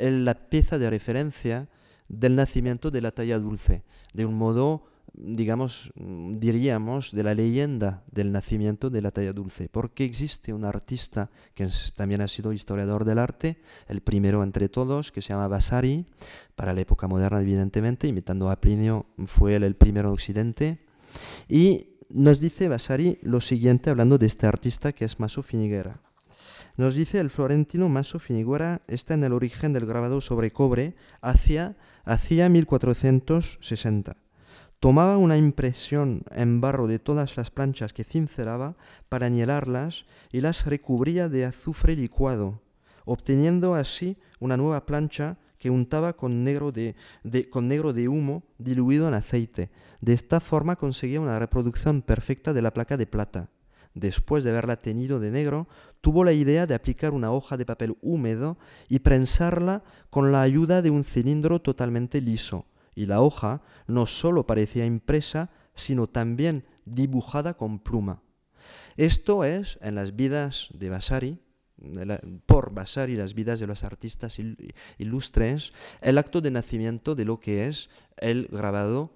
la pieza de referencia del nacimiento de la talla dulce, de un modo digamos, diríamos, de la leyenda del nacimiento de la talla dulce, porque existe un artista que también ha sido historiador del arte, el primero entre todos, que se llama Vasari, para la época moderna evidentemente, imitando a Plinio, fue él el primero en Occidente, y nos dice Vasari lo siguiente hablando de este artista que es Maso Finiguera. Nos dice el florentino Maso Finiguera está en el origen del grabado sobre cobre hacia, hacia 1460 Tomaba una impresión en barro de todas las planchas que cincelaba para anielarlas y las recubría de azufre licuado, obteniendo así una nueva plancha que untaba con negro de, con negro de humo diluido en aceite. De esta forma conseguía una reproducción perfecta de la placa de plata. Después de haberla teñido de negro, tuvo la idea de aplicar una hoja de papel húmedo y prensarla con la ayuda de un cilindro totalmente liso y la hoja no solo parecía impresa, sino también dibujada con pluma. Esto es, en las vidas de Vasari, por Vasari, las vidas de los artistas ilustres, el acto de nacimiento de lo que es el grabado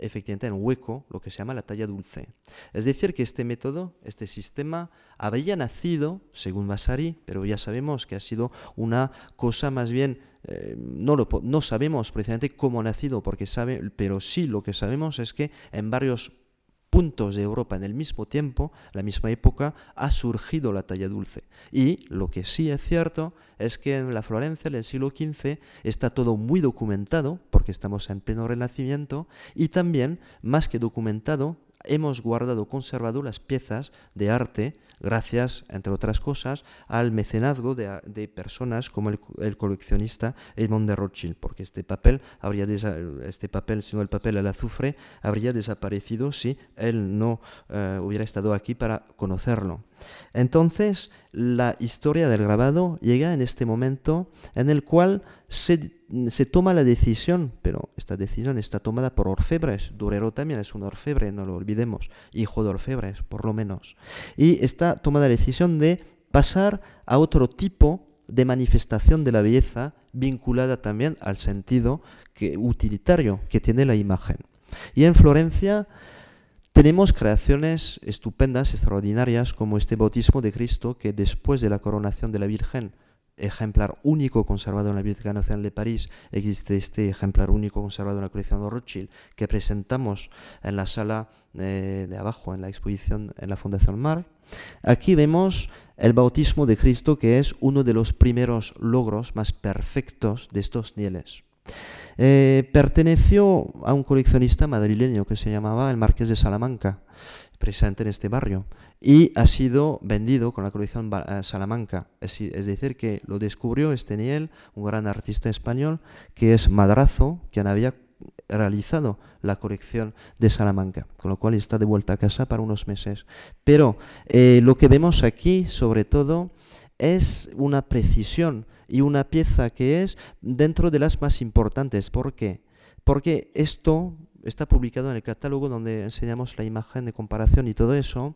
efectivamente en hueco, lo que se llama la talla dulce. Es decir, que este método, este sistema, habría nacido, según Vasari, pero ya sabemos que ha sido una cosa más bien eh, no, lo, no sabemos precisamente cómo ha nacido, porque sabe, pero sí lo que sabemos es que en varios puntos de Europa en el mismo tiempo, la misma época, ha surgido la talla dulce. Y lo que sí es cierto es que en la Florencia, en el siglo XV, está todo muy documentado, porque estamos en pleno renacimiento, y también, más que documentado, hemos guardado, conservado las piezas de arte gracias, entre otras cosas, al mecenazgo de, personas como el, coleccionista Edmond de Rothschild, porque este papel, habría este papel, sino el papel al azufre, habría desaparecido si él no eh, hubiera estado aquí para conocerlo. Entonces, la historia del grabado llega en este momento en el cual se, toma la decisión, pero esta decisión está tomada por orfebres. Durero también es un orfebre, no lo olvidemos, hijo de orfebres, por lo menos. Y está tomada la decisión de pasar a otro tipo de manifestación de la belleza vinculada también al sentido utilitario que tiene la imagen. Y en Florencia tenemos creaciones estupendas, extraordinarias, como este bautismo de Cristo, que después de la coronación de la Virgen, ejemplar único conservado en la Biblioteca Nacional de París, existe este ejemplar único conservado en la colección de Rothschild, que presentamos en la sala eh, de abajo, en la exposición en la Fundación Mar. Aquí vemos el bautismo de Cristo, que es uno de los primeros logros más perfectos de estos nieles. Eh, perteneció a un coleccionista madrileño que se llamaba el Marqués de Salamanca, presente en este barrio, y ha sido vendido con la colección eh, Salamanca. Es, decir, que lo descubrió este Niel, un gran artista español, que es Madrazo, quien había realizado la colección de Salamanca, con lo cual está de vuelta a casa para unos meses. Pero eh, lo que vemos aquí, sobre todo, es una precisión y una pieza que es dentro de las más importantes. ¿Por qué? Porque esto está publicado en el catálogo donde enseñamos la imagen de comparación y todo eso.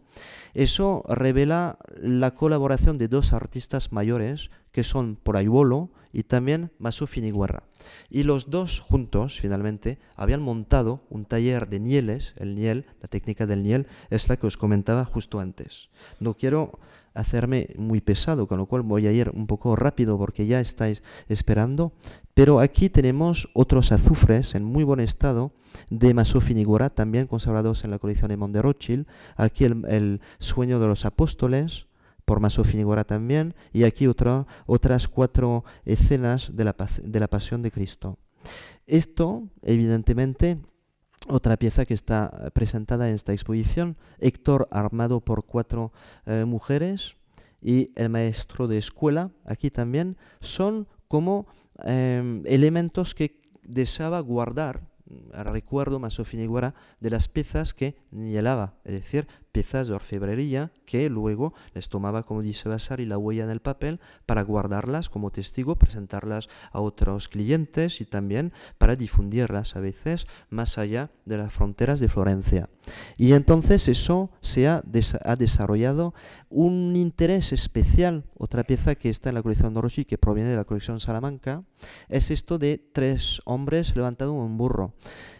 Eso revela la colaboración de dos artistas mayores que son Porayuolo y también Masu Finiguerra. Y los dos juntos, finalmente, habían montado un taller de nieles. El niel, la técnica del niel, es la que os comentaba justo antes. No quiero hacerme muy pesado, con lo cual voy a ir un poco rápido porque ya estáis esperando. Pero aquí tenemos otros azufres en muy buen estado de Maso Finigura, también conservados en la colección de Monde Rothschild. Aquí el, sueño de los apóstoles, por Maso Finigura también, y aquí otras cuatro escenas de la, de la pasión de Cristo. Esto, evidentemente, otra pieza que está presentada en esta exposición, Héctor armado por cuatro eh, mujeres y el maestro de escuela, aquí también, son como em, elementos que deseaba guardar recuerdo más o de las piezas que nielaba, es decir, piezas de orfebrería que luego les tomaba, como dice Vasari, la huella en el papel para guardarlas como testigo, presentarlas a otros clientes y también para difundirlas a veces más allá de las fronteras de Florencia. Y entonces eso se ha, ha desarrollado un interés especial, otra pieza que está en la colección de que proviene de la colección Salamanca, es esto de tres hombres levantados en un burro.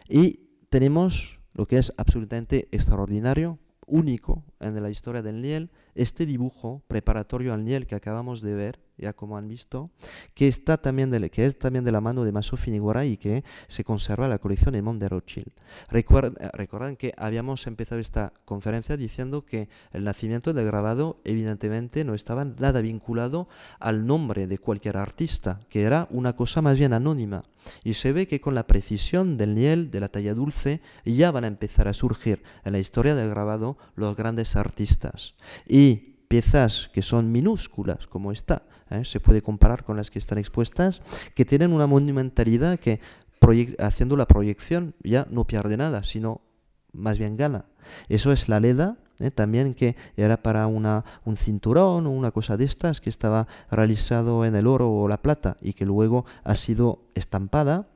Y tenemos lo que es absolutamente extraordinario, único en la historia del Niel, este dibujo preparatorio al Niel que acabamos de ver, ya como han visto, que, está también de, que es también de la mano de Maso Finiguara y que se conserva en la colección Emond de Rothschild. Recuerden, recuerdan que habíamos empezado esta conferencia diciendo que el nacimiento del grabado evidentemente no estaba nada vinculado al nombre de cualquier artista, que era una cosa más bien anónima. Y se ve que con la precisión del Niel, de la talla dulce, ya van a empezar a surgir en la historia del grabado los grandes artistas. Y piezas que son minúsculas, como esta, ¿eh? se puede comparar con las que están expuestas, que tienen una monumentalidad que haciendo la proyección ya no pierde nada, sino más bien gana. Eso es la leda, ¿eh? también que era para una, un cinturón o una cosa de estas que estaba realizado en el oro o la plata y que luego ha sido estampada.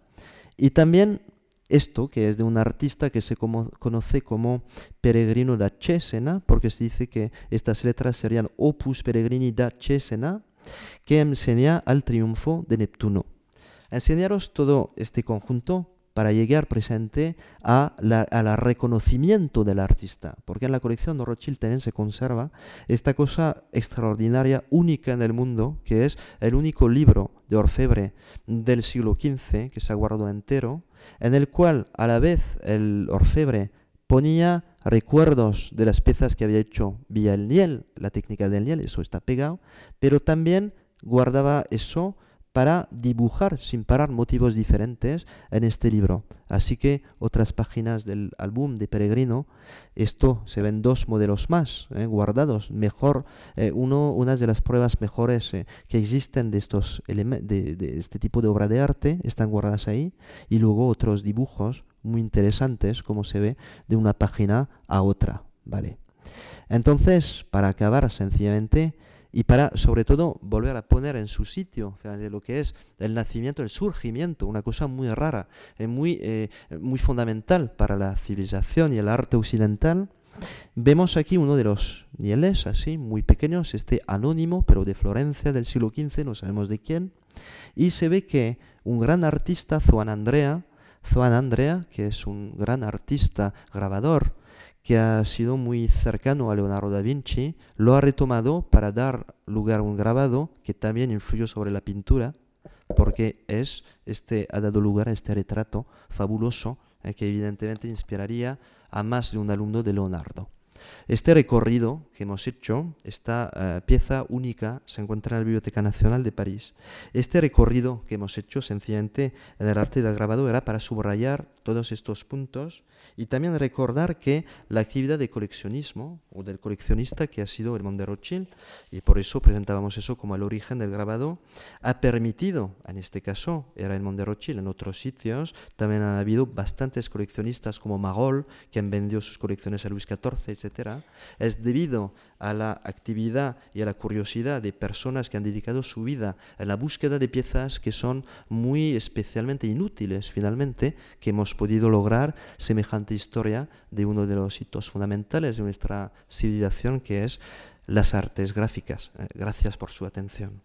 Y también esto, que es de un artista que se conoce como Peregrino da Cesena, porque se dice que estas letras serían Opus Peregrini da Cesena, que enseña al triunfo de Neptuno. Enseñaros todo este conjunto para llegar presente a al reconocimiento del artista, porque en la colección de Rothschild también se conserva esta cosa extraordinaria, única en el mundo, que es el único libro de orfebre del siglo XV que se ha guardado entero, en el cual a la vez el orfebre ponía recuerdos de las piezas que había hecho vía el niel, la técnica del niel, eso está pegado, pero también guardaba eso para dibujar sin parar motivos diferentes en este libro. Así que otras páginas del álbum de Peregrino, esto se ven dos modelos más eh, guardados, mejor, eh, uno, una de las pruebas mejores eh, que existen de, estos de, de este tipo de obra de arte están guardadas ahí, y luego otros dibujos muy interesantes, como se ve, de una página a otra. ¿vale? Entonces, para acabar sencillamente, y para, sobre todo, volver a poner en su sitio lo que es el nacimiento, el surgimiento, una cosa muy rara, eh, muy, eh, muy fundamental para la civilización y el arte occidental. Vemos aquí uno de los nieles, así, muy pequeños, este anónimo, pero de Florencia del siglo XV, no sabemos de quién, y se ve que un gran artista, Juan Andrea, Juan Andrea, que es un gran artista grabador, que ha sido muy cercano a Leonardo da Vinci, lo ha retomado para dar lugar a un grabado que también influyó sobre la pintura, porque es este, ha dado lugar a este retrato fabuloso eh, que evidentemente inspiraría a más de un alumno de Leonardo. Este recorrido que hemos hecho, esta eh, pieza única, se encuentra en la Biblioteca Nacional de París. Este recorrido que hemos hecho sencillamente en el arte del grabado era para subrayar todos estos puntos y también recordar que la actividad de coleccionismo o del coleccionista que ha sido el de Rothschild, y por eso presentábamos eso como el origen del grabado, ha permitido, en este caso era el de Rothschild, en otros sitios también han habido bastantes coleccionistas como Magol, que han vendido sus colecciones a Luis XIV, etc. Es debido a la actividad y a la curiosidad de personas que han dedicado su vida a la búsqueda de piezas que son muy especialmente inútiles finalmente, que hemos podido lograr semejante historia de uno de los hitos fundamentales de nuestra civilización que es las artes gráficas. Eh, gracias por su atención.